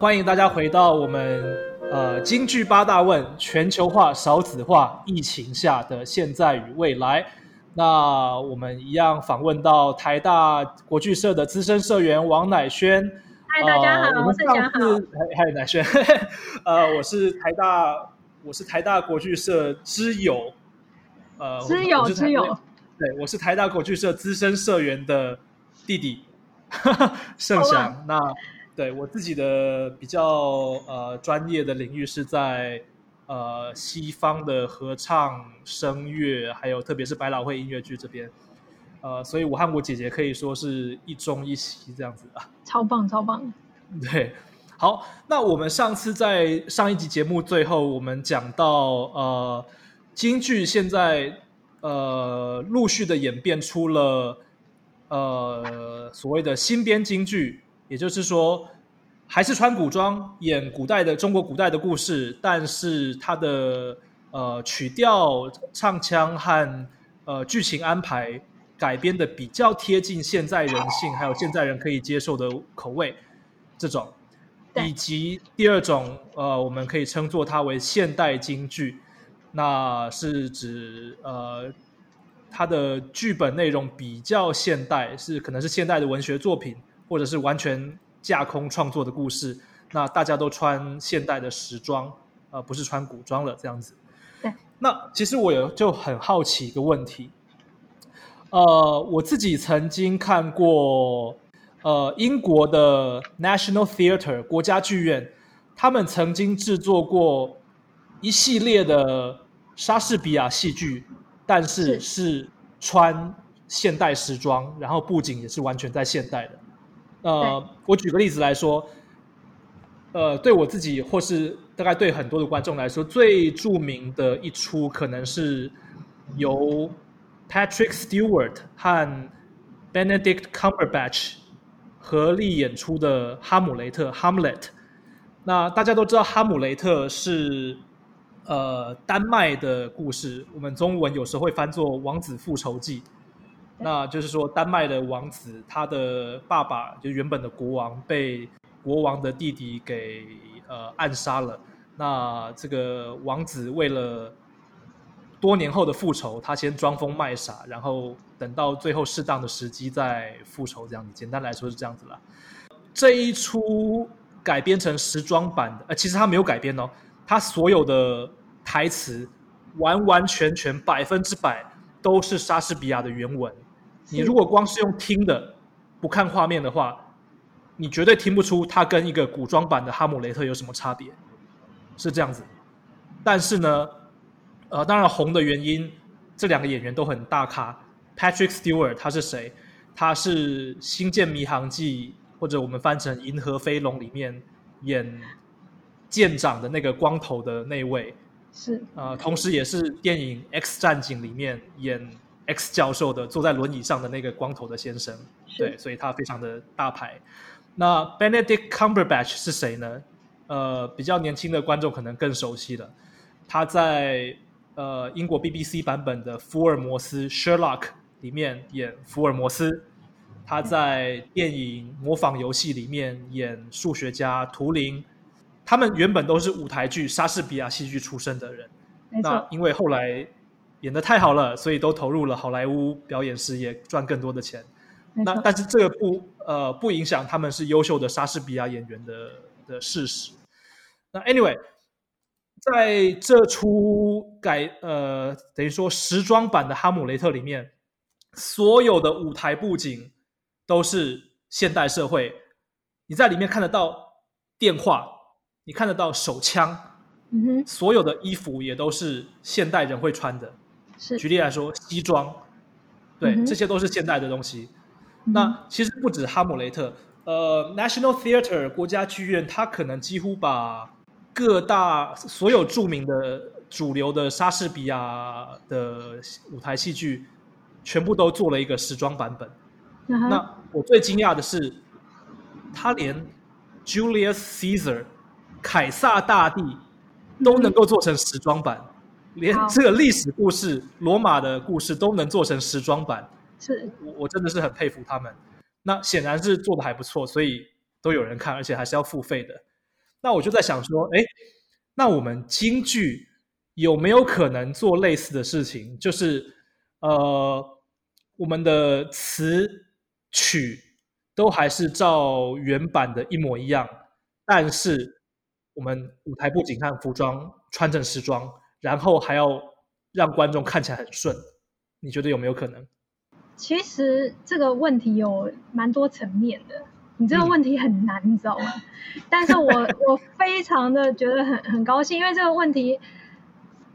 欢迎大家回到我们呃京剧八大问：全球化、少子化、疫情下的现在与未来。那我们一样访问到台大国剧社的资深社员王乃轩。嗨，大家好，我们大家好。嗨，乃轩。呃，我是台大，我是台大国剧社之友。呃，之友之友。对，我是台大国剧社资深社员的弟弟 盛祥。那。对我自己的比较呃专业的领域是在呃西方的合唱声乐，还有特别是百老汇音乐剧这边，呃，所以我和我姐姐可以说是一中一西这样子啊，超棒超棒。对，好，那我们上次在上一集节目最后，我们讲到呃京剧现在呃陆续的演变出了呃所谓的新编京剧。也就是说，还是穿古装演古代的中国古代的故事，但是它的呃曲调、唱腔和呃剧情安排改编的比较贴近现在人性，还有现在人可以接受的口味，这种，以及第二种呃，我们可以称作它为现代京剧，那是指呃它的剧本内容比较现代，是可能是现代的文学作品。或者是完全架空创作的故事，那大家都穿现代的时装，呃，不是穿古装了这样子。对。那其实我有就很好奇一个问题，呃，我自己曾经看过，呃，英国的 National Theatre 国家剧院，他们曾经制作过一系列的莎士比亚戏剧，但是是穿现代时装，然后布景也是完全在现代的。呃，我举个例子来说，呃，对我自己或是大概对很多的观众来说，最著名的一出可能是由 Patrick Stewart 和 Benedict Cumberbatch 合力演出的《哈姆雷特》（Hamlet）。那大家都知道，《哈姆雷特》是呃丹麦的故事，我们中文有时候会翻作《王子复仇记》。那就是说，丹麦的王子，他的爸爸就原本的国王被国王的弟弟给呃暗杀了。那这个王子为了多年后的复仇，他先装疯卖傻，然后等到最后适当的时机再复仇，这样子。简单来说是这样子了。这一出改编成时装版的，呃，其实他没有改编哦，他所有的台词完完全全百分之百都是莎士比亚的原文。你如果光是用听的，不看画面的话，你绝对听不出它跟一个古装版的《哈姆雷特》有什么差别，是这样子。但是呢，呃，当然红的原因，这两个演员都很大咖。Patrick Stewart 他是谁？他是《星舰迷航记》或者我们翻成《银河飞龙》里面演舰长的那个光头的那位，是呃，同时也是电影《X 战警》里面演。X 教授的坐在轮椅上的那个光头的先生，对，所以他非常的大牌。那 Benedict Cumberbatch 是谁呢？呃，比较年轻的观众可能更熟悉了。他在呃英国 BBC 版本的福尔摩斯 Sherlock 里面演福尔摩斯，他在电影模仿游戏里面演数学家图灵。他们原本都是舞台剧莎士比亚戏剧出身的人，那因为后来。演的太好了，所以都投入了好莱坞表演事业，赚更多的钱。那但是这个不呃不影响他们是优秀的莎士比亚演员的的事实。那 anyway，在这出改呃等于说时装版的《哈姆雷特》里面，所有的舞台布景都是现代社会，你在里面看得到电话，你看得到手枪，嗯哼，所有的衣服也都是现代人会穿的。举例来说，西装，对，这些都是现代的东西。那其实不止哈姆雷特，呃，National Theatre 国家剧院，它可能几乎把各大所有著名的主流的莎士比亚的舞台戏剧，全部都做了一个时装版本。那我最惊讶的是，他连 Julius Caesar 凯撒大帝都能够做成时装版。连这个历史故事、罗马的故事都能做成时装版，是我我真的是很佩服他们。那显然是做的还不错，所以都有人看，而且还是要付费的。那我就在想说，哎，那我们京剧有没有可能做类似的事情？就是呃，我们的词曲都还是照原版的一模一样，但是我们舞台布景和服装穿成时装，然后还要让观众看起来很顺。你觉得有没有可能？其实这个问题有蛮多层面的，你这个问题很难，你知道吗？但是我 我非常的觉得很很高兴，因为这个问题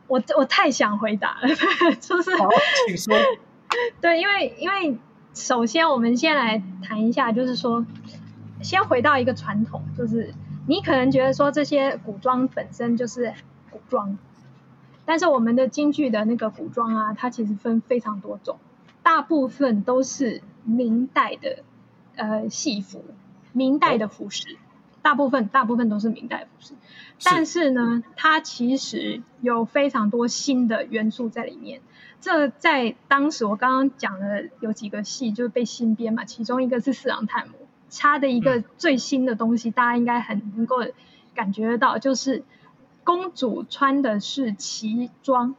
我我太想回答了，就是好，请说。对，因为因为首先我们先来谈一下，就是说，先回到一个传统，就是你可能觉得说这些古装本身就是古装。但是我们的京剧的那个服装啊，它其实分非常多种，大部分都是明代的呃戏服，明代的服饰，大部分大部分都是明代服饰。但是呢，它其实有非常多新的元素在里面。这在当时我刚刚讲的有几个戏就是被新编嘛，其中一个是《四郎探母》，它的一个最新的东西，大家应该很能够感觉得到，就是。公主穿的是旗装，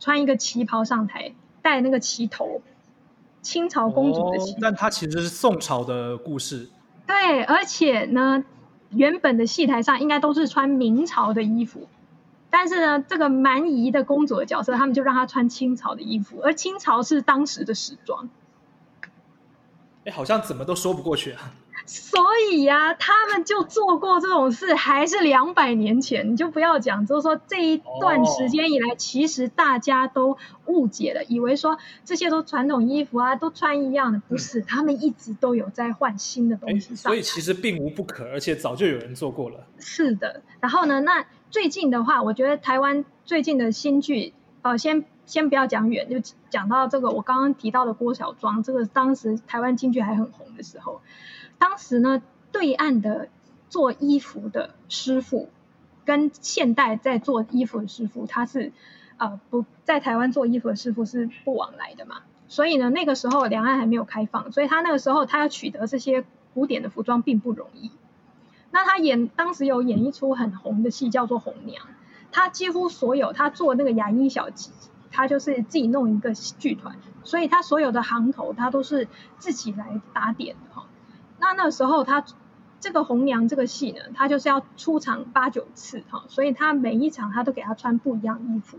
穿一个旗袍上台，戴那个旗头，清朝公主的旗。但它其实是宋朝的故事。对，而且呢，原本的戏台上应该都是穿明朝的衣服，但是呢，这个蛮夷的公主的角色，他们就让她穿清朝的衣服，而清朝是当时的时装。哎，好像怎么都说不过去啊。所以呀，他们就做过这种事，还是两百年前，你就不要讲，就是说这一段时间以来，其实大家都误解了，以为说这些都传统衣服啊，都穿一样的，不是，他们一直都有在换新的东西。所以其实并无不可，而且早就有人做过了。是的，然后呢，那最近的话，我觉得台湾最近的新剧，呃，先先不要讲远，就讲到这个我刚刚提到的郭小庄，这个当时台湾京剧还很红的时候。当时呢，对岸的做衣服的师傅，跟现代在做衣服的师傅，他是呃不在台湾做衣服的师傅是不往来的嘛。所以呢，那个时候两岸还没有开放，所以他那个时候他要取得这些古典的服装并不容易。那他演当时有演一出很红的戏，叫做《红娘》，他几乎所有他做那个牙医小姐，他就是自己弄一个剧团，所以他所有的行头他都是自己来打点的哈。那那时候他这个红娘这个戏呢，他就是要出场八九次哈，所以他每一场他都给他穿不一样衣服，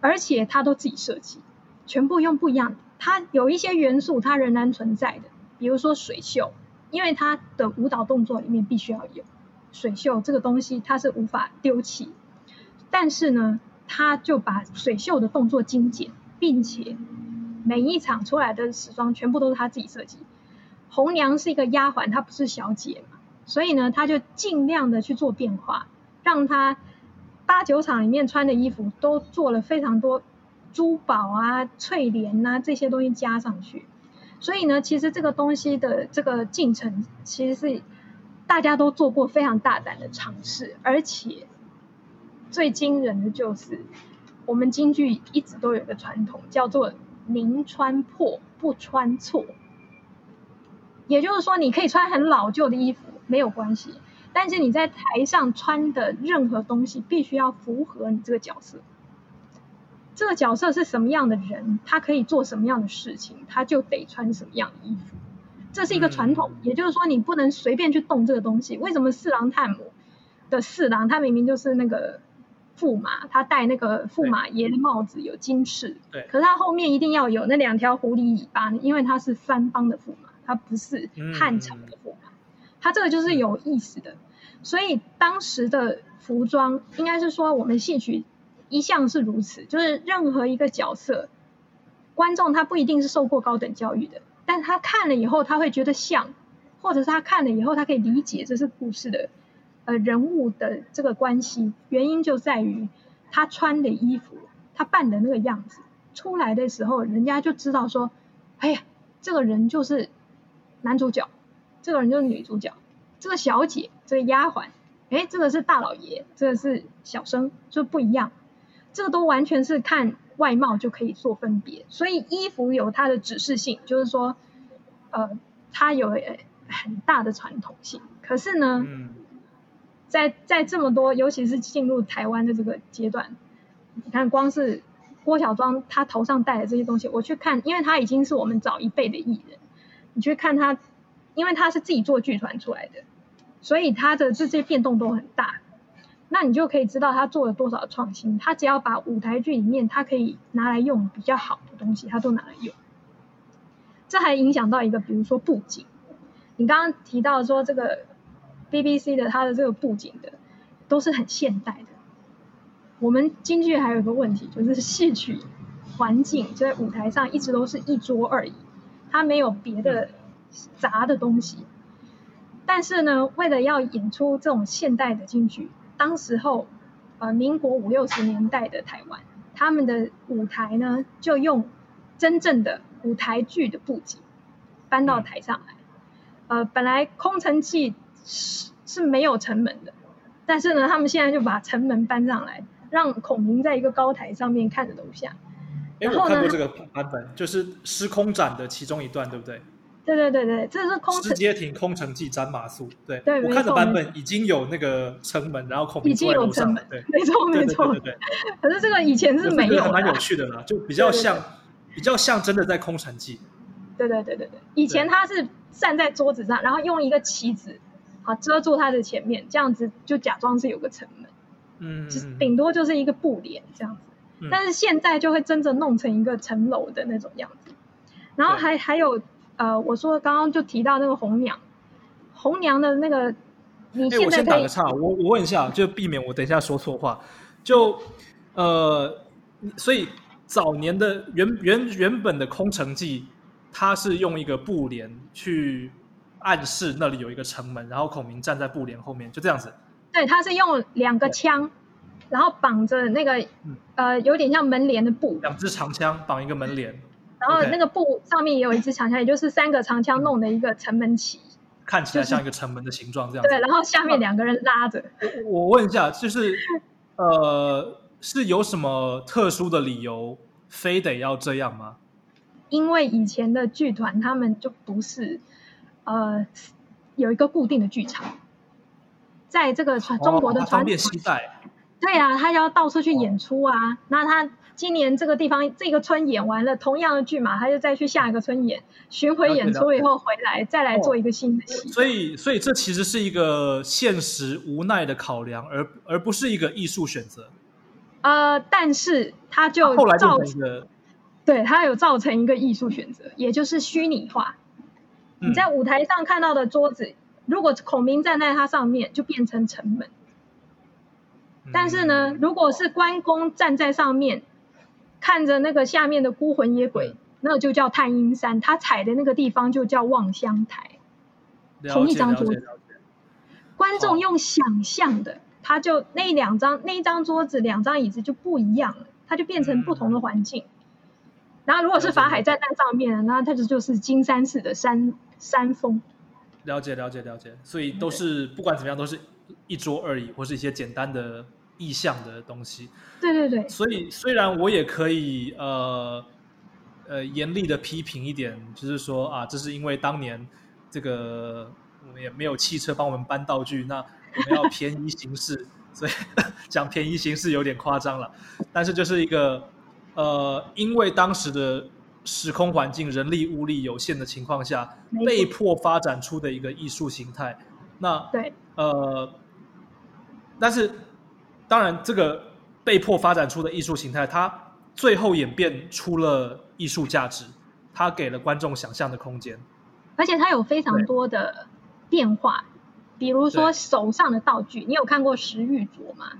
而且他都自己设计，全部用不一样。他有一些元素他仍然存在的，比如说水袖，因为他的舞蹈动作里面必须要有水袖这个东西，它是无法丢弃。但是呢，他就把水袖的动作精简，并且每一场出来的时装全部都是他自己设计。红娘是一个丫鬟，她不是小姐嘛，所以呢，她就尽量的去做变化，让她八九场里面穿的衣服都做了非常多珠宝啊、翠莲呐这些东西加上去。所以呢，其实这个东西的这个进程，其实是大家都做过非常大胆的尝试，而且最惊人的就是我们京剧一直都有个传统，叫做宁穿破不穿错。也就是说，你可以穿很老旧的衣服没有关系，但是你在台上穿的任何东西必须要符合你这个角色。这个角色是什么样的人，他可以做什么样的事情，他就得穿什么样的衣服。这是一个传统，也就是说，你不能随便去动这个东西。为什么四郎探母的四郎，他明明就是那个驸马，他戴那个驸马爷的帽子有金翅，对，可是他后面一定要有那两条狐狸尾巴，因为他是番邦的驸马。它不是汉朝的货嘛？它这个就是有意思的，所以当时的服装应该是说，我们戏曲一向是如此，就是任何一个角色，观众他不一定是受过高等教育的，但他看了以后他会觉得像，或者是他看了以后他可以理解这是故事的呃人物的这个关系，原因就在于他穿的衣服，他扮的那个样子出来的时候，人家就知道说，哎呀，这个人就是。男主角，这个人就是女主角，这个小姐，这个丫鬟，哎，这个是大老爷，这个是小生，就不一样。这个都完全是看外貌就可以做分别，所以衣服有它的指示性，就是说，呃，它有很大的传统性。可是呢，在在这么多，尤其是进入台湾的这个阶段，你看光是郭小庄他头上戴的这些东西，我去看，因为他已经是我们早一辈的艺人，你去看他，因为他是自己做剧团出来的，所以他的这些变动都很大。那你就可以知道他做了多少创新。他只要把舞台剧里面他可以拿来用比较好的东西，他都拿来用。这还影响到一个，比如说布景。你刚刚提到说这个 BBC 的它的这个布景的都是很现代的。我们京剧还有一个问题，就是戏曲环境就在舞台上一直都是一桌而已，它没有别的杂的东西。但是呢，为了要演出这种现代的京剧。当时候，呃，民国五六十年代的台湾，他们的舞台呢，就用真正的舞台剧的布景搬到台上来。呃，本来空城计是是没有城门的，但是呢，他们现在就把城门搬上来，让孔明在一个高台上面看着楼下。哎，我看过这个版本，就是失空斩的其中一段，对不对？对对对对，这是空直接停空城计斩马谡。对，对我看的版本已经有那个城门，然后孔明已经有城门，对，没错没错。对对。可是这个以前是没有，蛮有趣的啦，就比较像比较像真的在空城计。对对对对对，以前他是站在桌子上，然后用一个棋子好遮住他的前面，这样子就假装是有个城门，嗯，顶多就是一个布帘这样子。但是现在就会真正弄成一个城楼的那种样子，然后还还有。呃，我说刚刚就提到那个红娘，红娘的那个，你现在打个岔，我我问一下，就避免我等一下说错话。就呃，所以早年的原原原本的空城计，它是用一个布帘去暗示那里有一个城门，然后孔明站在布帘后面，就这样子。对，他是用两个枪，然后绑着那个呃，有点像门帘的布，两支长枪绑一个门帘。然后那个布上面也有一支长枪，也就是三个长枪弄的一个城门旗，看起来像一个城门的形状这样。对，然后下面两个人拉着。我问一下，就是呃，是有什么特殊的理由，非得要这样吗？因为以前的剧团他们就不是呃有一个固定的剧场，在这个传中国的传方便携带。对啊，他要到处去演出啊，那他。今年这个地方这个村演完了，同样的剧嘛，他就再去下一个村演，巡回演出以后回来，再来做一个新的戏。所以，所以这其实是一个现实无奈的考量，而而不是一个艺术选择。呃，但是他就后来造成，对他有造成一个艺术选择，也就是虚拟化。你在舞台上看到的桌子，如果孔明站在它上面，就变成城门。但是呢，如果是关公站在上面。看着那个下面的孤魂野鬼，那就叫探阴山，他踩的那个地方就叫望乡台。同一张桌子，观众用想象的，他就那两张那一张桌子两张椅子就不一样了，它就变成不同的环境。然后如果是法海站在上面，那它就就是金山寺的山山峰。了解了解了解，所以都是不管怎么样都是一桌而已，或是一些简单的。意象的东西，对对对，所以虽然我也可以呃呃严厉的批评一点，就是说啊，这是因为当年这个我们也没有汽车帮我们搬道具，那我们要便宜行事，所以 讲便宜行事有点夸张了。但是就是一个呃，因为当时的时空环境、人力物力有限的情况下，被迫发展出的一个艺术形态。那对呃，但是。当然，这个被迫发展出的艺术形态，它最后演变出了艺术价值，它给了观众想象的空间，而且它有非常多的变化，比如说手上的道具，你有看过石玉镯吗？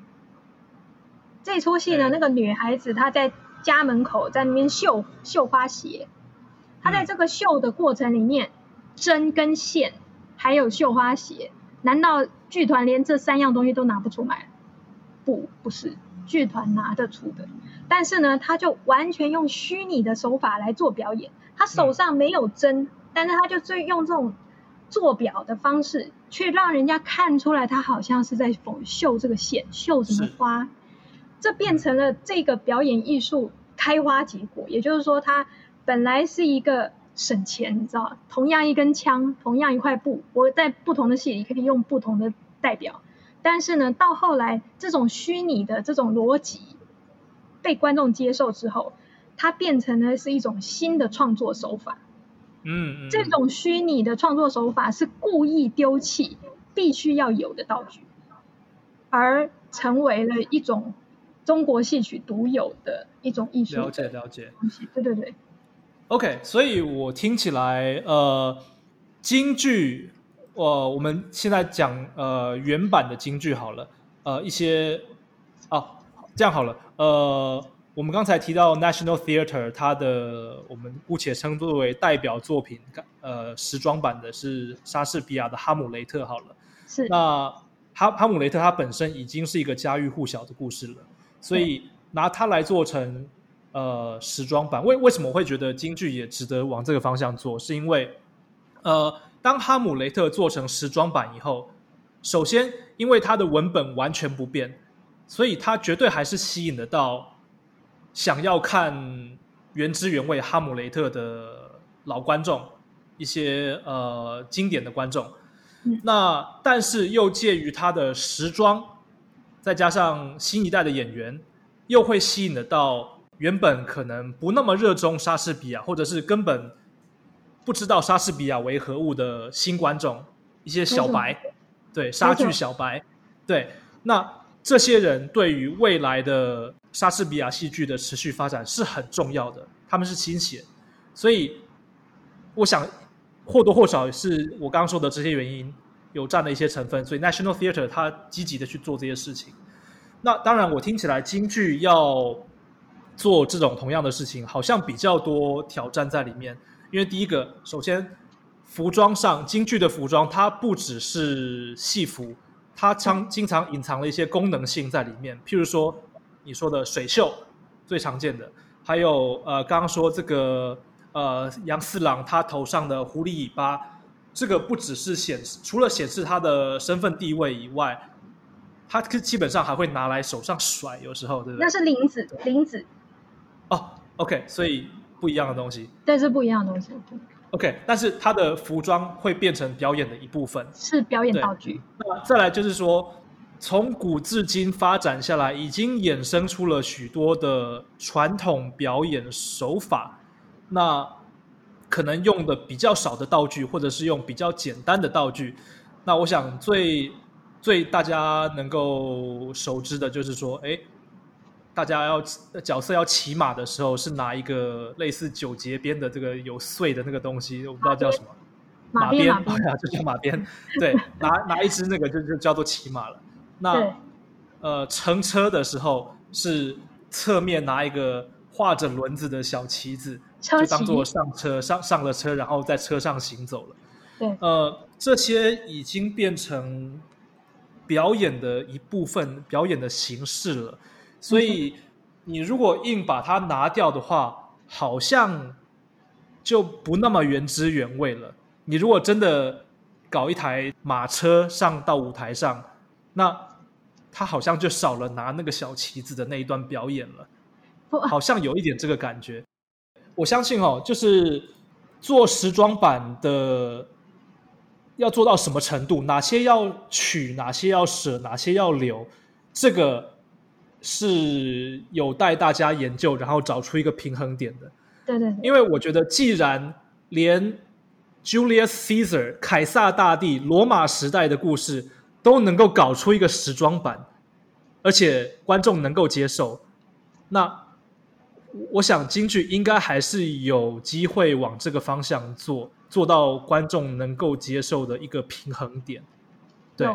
这出戏呢，那个女孩子她在家门口在那边绣绣花鞋，她在这个绣的过程里面，针跟线还有绣花鞋，难道剧团连这三样东西都拿不出来？不，不是剧团拿得出的，但是呢，他就完全用虚拟的手法来做表演。他手上没有针，但是他就最用这种做表的方式，去让人家看出来他好像是在绣这个线，绣什么花。这变成了这个表演艺术开花结果。也就是说，他本来是一个省钱，你知道同样一根枪，同样一块布，我在不同的戏里可以用不同的代表。但是呢，到后来这种虚拟的这种逻辑被观众接受之后，它变成了是一种新的创作手法。嗯嗯，这种虚拟的创作手法是故意丢弃必须要有的道具，而成为了一种中国戏曲独有的一种艺术。了解了解。对对对。OK，所以我听起来，呃，京剧，呃，我们现在讲呃原版的京剧好了，呃，一些，啊，这样好了，呃。我们刚才提到 National Theatre，它的我们姑且称作为代表作品，呃，时装版的是莎士比亚的《哈姆雷特》。好了，是那哈哈姆雷特它本身已经是一个家喻户晓的故事了，所以拿它来做成呃时装版，为为什么会觉得京剧也值得往这个方向做？是因为呃，当哈姆雷特做成时装版以后，首先因为它的文本完全不变，所以它绝对还是吸引得到。想要看原汁原味《哈姆雷特》的老观众，一些呃经典的观众，那但是又介于他的时装，再加上新一代的演员，又会吸引得到原本可能不那么热衷莎士比亚，或者是根本不知道莎士比亚为何物的新观众，一些小白，对莎剧小白，对，那这些人对于未来的。莎士比亚戏剧的持续发展是很重要的，他们是亲血，所以我想或多或少是我刚刚说的这些原因有占了一些成分，所以 National Theatre 它积极的去做这些事情。那当然，我听起来京剧要做这种同样的事情，好像比较多挑战在里面。因为第一个，首先服装上，京剧的服装它不只是戏服，它常经常隐藏了一些功能性在里面，譬如说。你说的水袖最常见的，还有呃，刚刚说这个呃，杨四郎他头上的狐狸尾巴，这个不只是显示，除了显示他的身份地位以外，他基本上还会拿来手上甩，有时候对不对？那是领子，领子。哦，OK，所以不一样的东西。对，是不一样的东西。OK，但是他的服装会变成表演的一部分，是表演道具。那再来就是说。从古至今发展下来，已经衍生出了许多的传统表演手法。那可能用的比较少的道具，或者是用比较简单的道具。那我想最最大家能够熟知的就是说，哎，大家要角色要骑马的时候，是拿一个类似九节鞭的这个有穗的那个东西，我不知道叫什么，马鞭，对啊，就叫马鞭。对，拿 拿一只那个就就叫做骑马了。那呃，乘车的时候是侧面拿一个画着轮子的小旗子，就当做上车上上了车，然后在车上行走了。对，呃，这些已经变成表演的一部分，表演的形式了。所以你如果硬把它拿掉的话，好像就不那么原汁原味了。你如果真的搞一台马车上到舞台上，那他好像就少了拿那个小旗子的那一段表演了，好像有一点这个感觉。我相信哦，就是做时装版的要做到什么程度，哪些要取，哪些要舍，哪些要留，这个是有待大家研究，然后找出一个平衡点的。对对。因为我觉得，既然连 Julius Caesar 凯撒大帝罗马时代的故事。都能够搞出一个时装版，而且观众能够接受，那我想京剧应该还是有机会往这个方向做，做到观众能够接受的一个平衡点。对，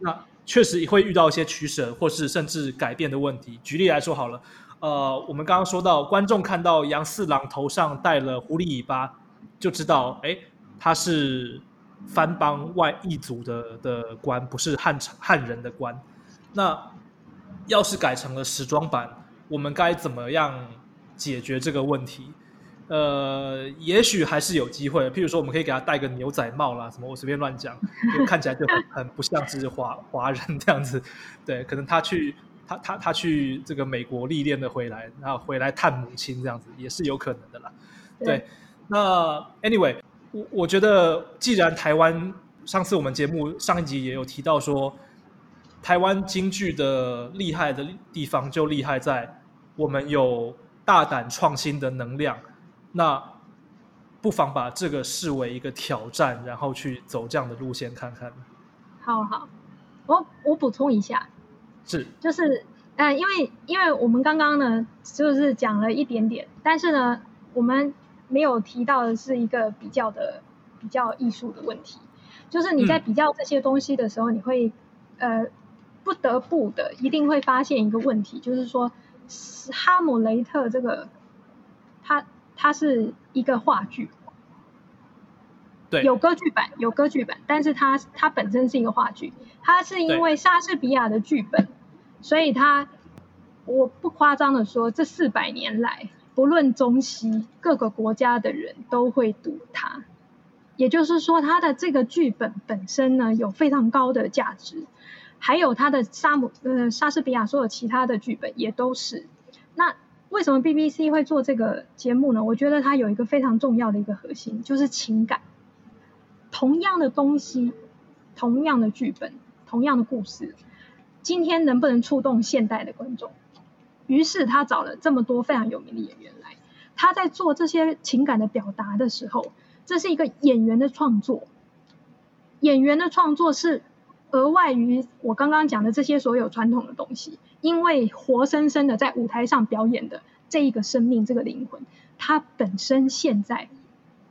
那确实会遇到一些取舍，或是甚至改变的问题。举例来说好了，呃，我们刚刚说到，观众看到杨四郎头上戴了狐狸尾巴，就知道，哎，他是。番邦外异族的的官不是汉汉人的官，那要是改成了时装版，我们该怎么样解决这个问题？呃，也许还是有机会，譬如说，我们可以给他戴个牛仔帽啦，什么我随便乱讲，就看起来就很很不像是华华人这样子。对，可能他去他他他去这个美国历练的回来，然后回来探母亲这样子，也是有可能的啦。对，那 anyway。我我觉得，既然台湾上次我们节目上一集也有提到说，台湾京剧的厉害的地方就厉害在我们有大胆创新的能量，那不妨把这个视为一个挑战，然后去走这样的路线看看。好好，我我补充一下，是。就是嗯，因为因为我们刚刚呢就是讲了一点点，但是呢我们没有提到的是一个比较的比较艺术的问题，就是你在比较这些东西的时候，你会呃不得不的一定会发现一个问题，就是说哈姆雷特这个它它是一个话剧。对，有歌剧版，有歌剧版，但是它它本身是一个话剧，它是因为莎士比亚的剧本，所以它我不夸张的说，这四百年来，不论中西各个国家的人都会读它，也就是说，它的这个剧本本身呢有非常高的价值，还有它的沙姆呃莎士比亚所有其他的剧本也都是。那为什么 BBC 会做这个节目呢？我觉得它有一个非常重要的一个核心，就是情感。同样的东西，同样的剧本，同样的故事，今天能不能触动现代的观众？于是他找了这么多非常有名的演员来，他在做这些情感的表达的时候，这是一个演员的创作。演员的创作是额外于我刚刚讲的这些所有传统的东西，因为活生生的在舞台上表演的这一个生命，这个灵魂，它本身现在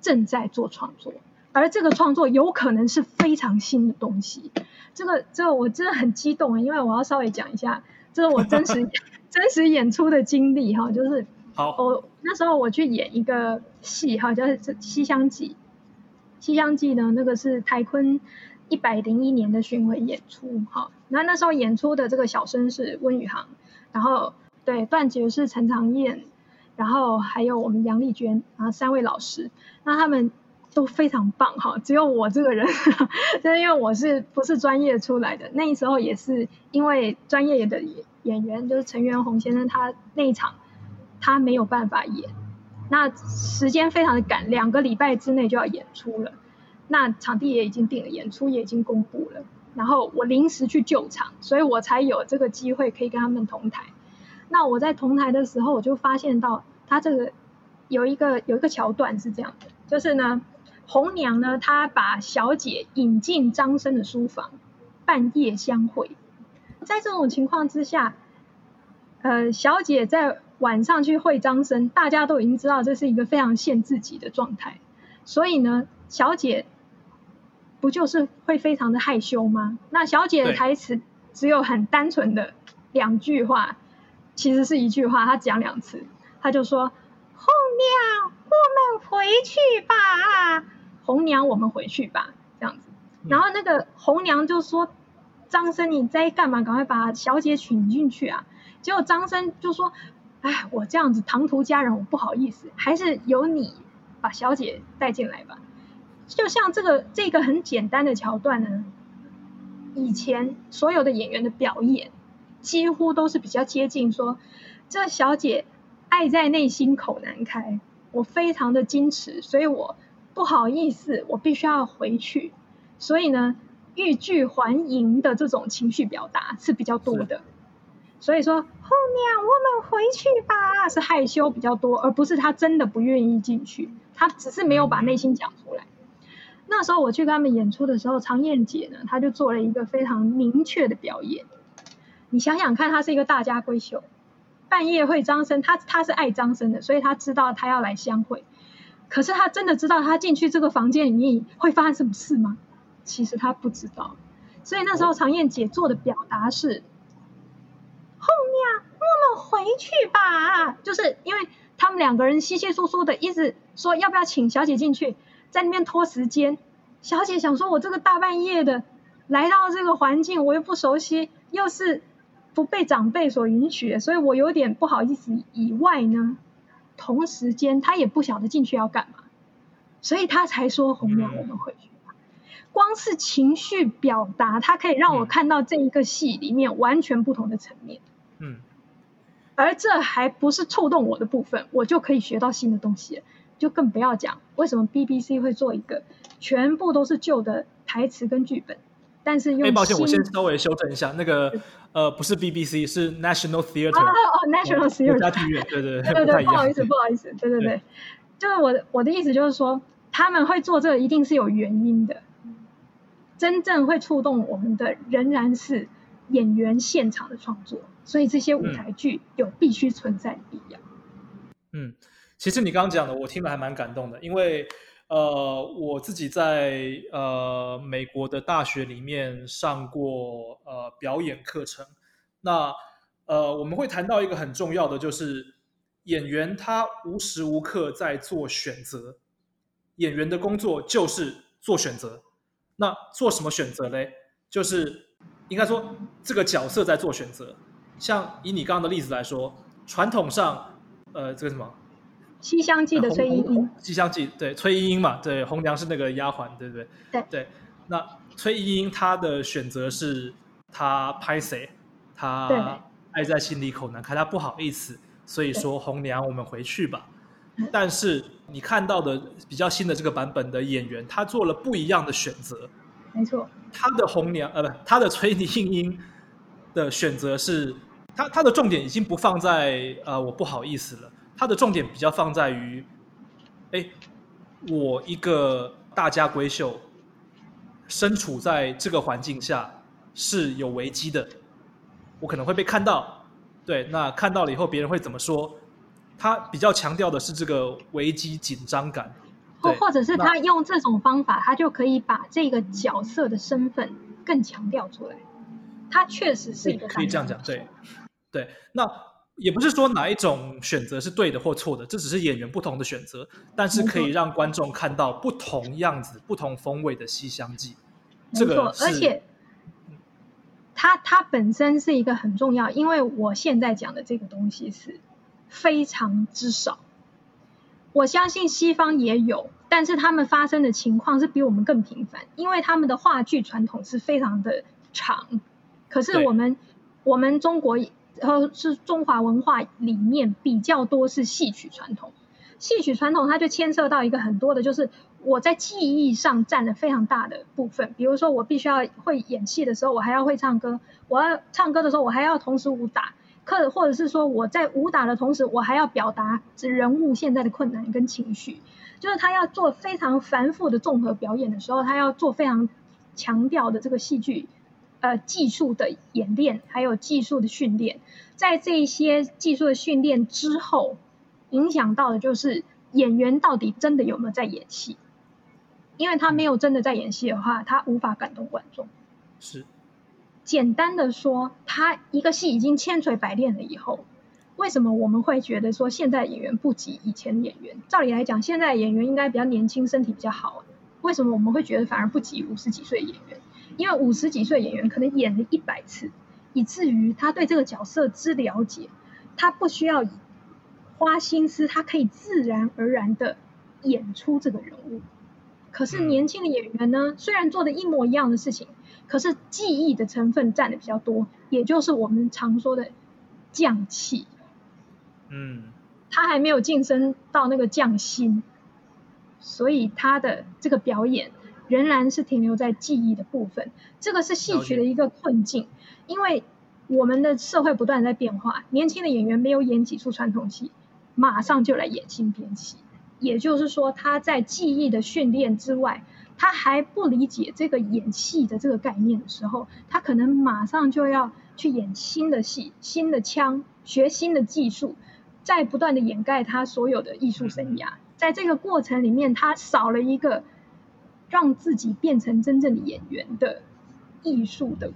正在做创作。而这个创作有可能是非常新的东西，这个这个我真的很激动，因为我要稍微讲一下，这是我真实 真实演出的经历哈，就是好，我那时候我去演一个戏哈，叫《这西厢记》，《西厢记》呢，那个是台坤一百零一年的巡回演出哈，那那时候演出的这个小生是温宇航，然后对段杰是陈长燕，然后还有我们杨丽娟，然后三位老师，那他们。都非常棒哈，只有我这个人，就 是因为我是不是专业出来的，那时候也是因为专业的演演员就是陈元宏先生，他那一场他没有办法演，那时间非常的赶，两个礼拜之内就要演出了，那场地也已经定了，演出也已经公布了，然后我临时去救场，所以我才有这个机会可以跟他们同台。那我在同台的时候，我就发现到他这个有一个有一个桥段是这样的，就是呢。红娘呢，她把小姐引进张生的书房，半夜相会。在这种情况之下，呃，小姐在晚上去会张生，大家都已经知道这是一个非常限自己的状态，所以呢，小姐不就是会非常的害羞吗？那小姐的台词只有很单纯的两句话，其实是一句话，她讲两次，她就说：“红娘，我们回去吧。”红娘，我们回去吧，这样子。然后那个红娘就说：“张生，你在干嘛？赶快把小姐请进去啊！”结果张生就说：“哎，我这样子唐突家人，我不好意思，还是由你把小姐带进来吧。”就像这个这个很简单的桥段呢，以前所有的演员的表演几乎都是比较接近说：“这小姐爱在内心口难开，我非常的矜持，所以我。”不好意思，我必须要回去，所以呢，欲拒还迎的这种情绪表达是比较多的。所以说，后娘，我们回去吧，是害羞比较多，而不是他真的不愿意进去，他只是没有把内心讲出来。那时候我去跟他们演出的时候，常燕姐呢，她就做了一个非常明确的表演。你想想看，她是一个大家闺秀，半夜会张生，她她是爱张生的，所以她知道她要来相会。可是她真的知道她进去这个房间里面会发生什么事吗？其实她不知道。所以那时候常燕姐做的表达是：“后面我们回去吧。”就是因为他们两个人稀稀疏疏的，一直说要不要请小姐进去，在那边拖时间。小姐想说：“我这个大半夜的来到这个环境，我又不熟悉，又是不被长辈所允许，所以我有点不好意思。”以外呢？同时间，她也不晓得进去要干嘛，所以她才说“红娘，我们回去吧”。光是情绪表达，它可以让我看到这一个戏里面完全不同的层面。嗯，而这还不是触动我的部分，我就可以学到新的东西。就更不要讲为什么 BBC 会做一个全部都是旧的台词跟剧本，但是用哎，抱歉，我先稍微修正一下，那个呃，不是 BBC，是 National 哦 Theatre，哦哦，National Theatre，家剧院，对对对对对，不好意。思，不好意思，对对。对，就是我的我的意思就是说，他们会做这个一定是有原因的，真正会触动我们的仍然是演员现场的创作，所以这些舞台剧有必须存在的必要。嗯，其实你刚刚讲的，我听了还蛮感动的，因为呃，我自己在呃美国的大学里面上过呃表演课程，那呃我们会谈到一个很重要的，就是演员他无时无刻在做选择，演员的工作就是做选择，那做什么选择嘞？就是应该说这个角色在做选择，像以你刚刚的例子来说，传统上。呃，这个什么《西厢记》的崔莺莺，《西厢记》对崔莺莺嘛，对红娘是那个丫鬟，对不对？对对。那崔莺莺她的选择是她拍谁，她爱在心里口难开，她不好意思，所以说红娘我们回去吧。嗯但是你看到的比较新的这个版本的演员，他做了不一样的选择。没错，他的红娘呃不，他的崔莺莺的选择是，他他的重点已经不放在呃我不好意思了，他的重点比较放在于，哎，我一个大家闺秀，身处在这个环境下是有危机的，我可能会被看到，对，那看到了以后别人会怎么说？他比较强调的是这个危机紧张感，或或者是他用这种方法，他就可以把这个角色的身份更强调出来。他确实是一个可以这样讲，对，对。那也不是说哪一种选择是对的或错的，这只是演员不同的选择，但是可以让观众看到不同样子、不同风味的《西厢记》。这个，而且它它本身是一个很重要，因为我现在讲的这个东西是非常之少。我相信西方也有，但是他们发生的情况是比我们更频繁，因为他们的话剧传统是非常的长。可是我们我们中国呃是中华文化里面比较多是戏曲传统，戏曲传统它就牵涉到一个很多的，就是我在记忆上占了非常大的部分。比如说，我必须要会演戏的时候，我还要会唱歌；我要唱歌的时候，我还要同时武打。或或者是说，我在武打的同时，我还要表达人物现在的困难跟情绪。就是他要做非常繁复的综合表演的时候，他要做非常强调的这个戏剧呃技术的演练，还有技术的训练。在这一些技术的训练之后，影响到的就是演员到底真的有没有在演戏。因为他没有真的在演戏的话，他无法感动观众。是简单的说，他一个戏已经千锤百炼了以后，为什么我们会觉得说现在演员不及以前的演员？照理来讲，现在演员应该比较年轻，身体比较好。为什么我们会觉得反而不及五十几岁的演员？因为五十几岁演员可能演了一百次，以至于他对这个角色之了解，他不需要花心思，他可以自然而然的演出这个人物。可是嗯。年轻的演员呢，虽然做的一模一样的事情，可是记忆的成分占的比较多，也就是我们常说的匠气，嗯。他还没有晋升到那个匠心，所以他的这个表演仍然是停留在记忆的部分。这个是戏曲的一个困境，因为我们的社会不断在变化，年轻的演员没有演几出传统戏，马上就来演新编戏。也就是说，他在记忆的训练之外，他还不理解这个演戏的这个概念的时候，他可能马上就要去演新的戏、新的腔，学新的技术，在不断的掩盖他所有的艺术生涯。在这个过程里面，他少了一个让自己变成真正的演员的艺术的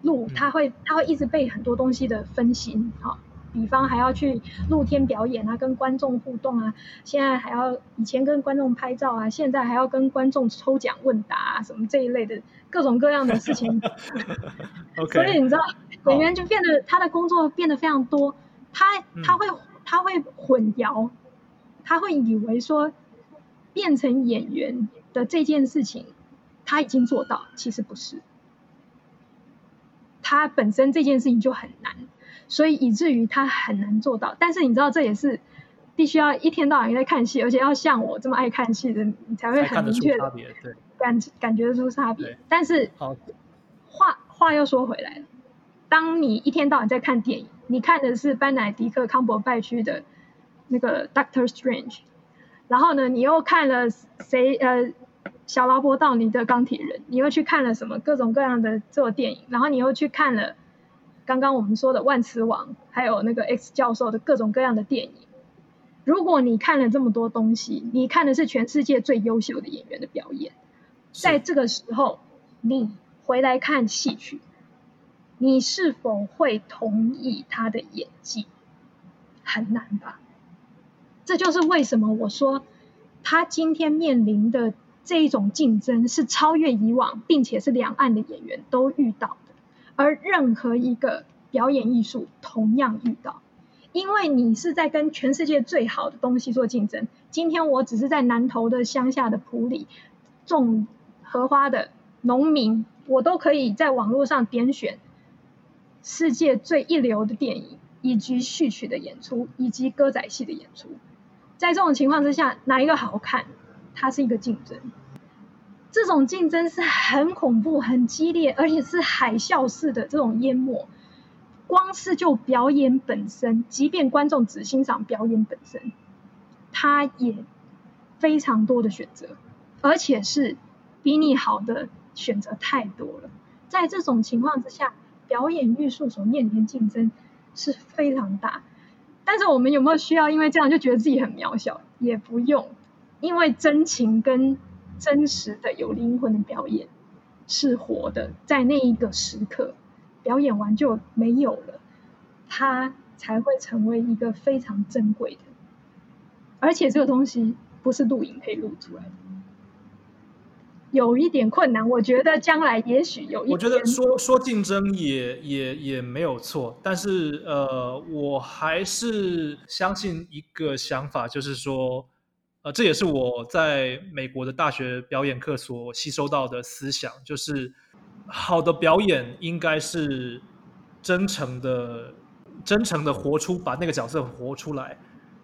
路，他会他会一直被很多东西的分心，哈。比方还要去露天表演啊，跟观众互动啊，现在还要以前跟观众拍照啊，现在还要跟观众抽奖问答啊，什么这一类的各种各样的事情。所以你知道，演员就变得他的工作变得非常多，他嗯他会他会混淆，他会以为说变成演员的这件事情他已经做到，其实不是。他本身这件事情就很难，所以以至于他很难做到。但是你知道，这也是必须要一天到晚在看戏，而且要像我这么爱看戏的，你才会很明确的感感觉得出差别。但是好，话话又说回来了，当你一天到晚在看电影，你看的是班乃迪克康伯拜区的那个 Doctor Strange，然后呢，你又看了谁呃小劳勃道尼的钢铁人，你又去看了什么各种各样的这个电影，然后你又去看了刚刚我们说的万磁王，还有那个 X 教授的各种各样的电影。如果你看了这么多东西，你看的是全世界最优秀的演员的表演，在这个时候，你回来看戏曲，你是否会同意他的演技？很难吧？这就是为什么我说他今天面临的这一种竞争是超越以往，并且是两岸的演员都遇到的，而任何一个表演艺术同样遇到。因为你是在跟全世界最好的东西做竞争。今天我只是在南投的乡下的埔里种荷花的农民，我都可以在网络上点选世界最一流的电影，以及序曲的演出，以及歌仔戏的演出。在这种情况之下，哪一个好看？它是一个竞争。这种竞争是很恐怖、很激烈，而且是海啸式的这种淹没。光是就表演本身，即便观众只欣赏表演本身，他也非常多的选择，而且是比你好的选择太多了。在这种情况之下，表演艺术所面临竞争是非常大。但是我们有没有需要因为这样就觉得自己很渺小？也不用，因为真情跟真实的有灵魂的表演是活的，在那一个时刻。表演完就没有了，它才会成为一个非常珍贵的，而且这个东西不是录影可以录出来的，有一点困难。我觉得将来也许有一，我觉得说说竞争也也也没有错，但是呃，我还是相信一个想法，就是说，呃，这也是我在美国的大学表演课所吸收到的思想，就是。好的表演应该是真诚的、真诚的活出，把那个角色活出来，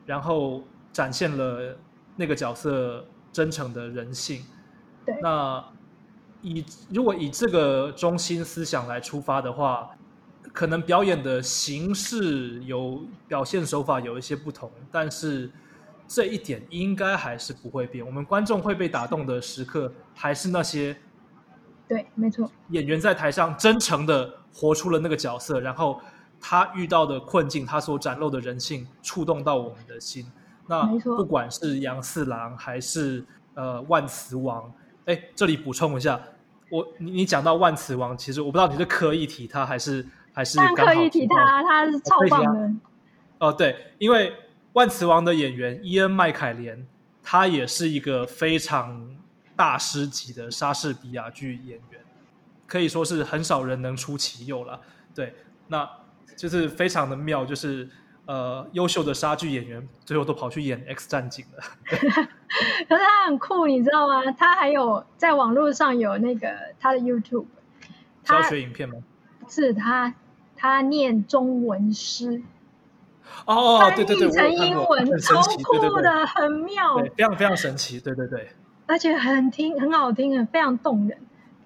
然后展现了那个角色真诚的人性。对。那以如果以这个中心思想来出发的话，可能表演的形式有表现手法有一些不同，但是这一点应该还是不会变。我们观众会被打动的时刻，还是那些。对，没错。演员在台上真诚的活出了那个角色，然后他遇到的困境，他所展露的人性，触动到我们的心。那不管是杨四郎还是呃万磁王，哎，这里补充一下，我你你讲到万磁王，其实我不知道你是刻意提他还是还是刻意提他，他是超棒的。哦，对，因为万磁王的演员伊恩麦凯莲，他也是一个非常。大师级的莎士比亚剧演员，可以说是很少人能出其右了。对，那就是非常的妙，就是呃，优秀的莎剧演员最后都跑去演《X 战警》了。可是他很酷，你知道吗？他还有在网络上有那个他的 YouTube 教学影片吗？是他，他念中文诗。哦哦，对对对，成英文，超酷的，很妙，非常非常神奇。对对对。而且很听，很好听，很非常动人。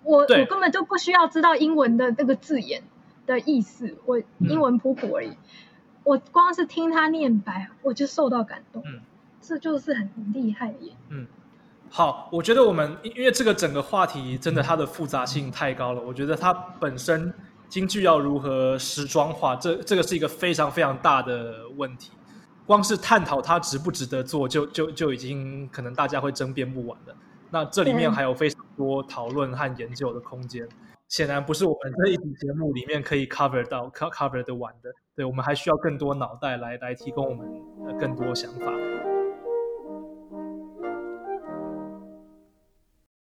我我根本就不需要知道英文的那个字眼的意思，我英文普普而已。我光是听他念白，我就受到感动。嗯，这就是很厉害的。嗯，好，我觉得我们因为这个整个话题真的它的复杂性太高了，我觉得它本身京剧要如何时装化，这这个是一个非常非常大的问题。光是探讨它值不值得做，就就就已经可能大家会争辩不完了。那这里面还有非常多讨论和研究的空间，显然不是我们这一集节目里面可以 cover 到 cover 的完的。对我们还需要更多脑袋来来提供我们更多想法。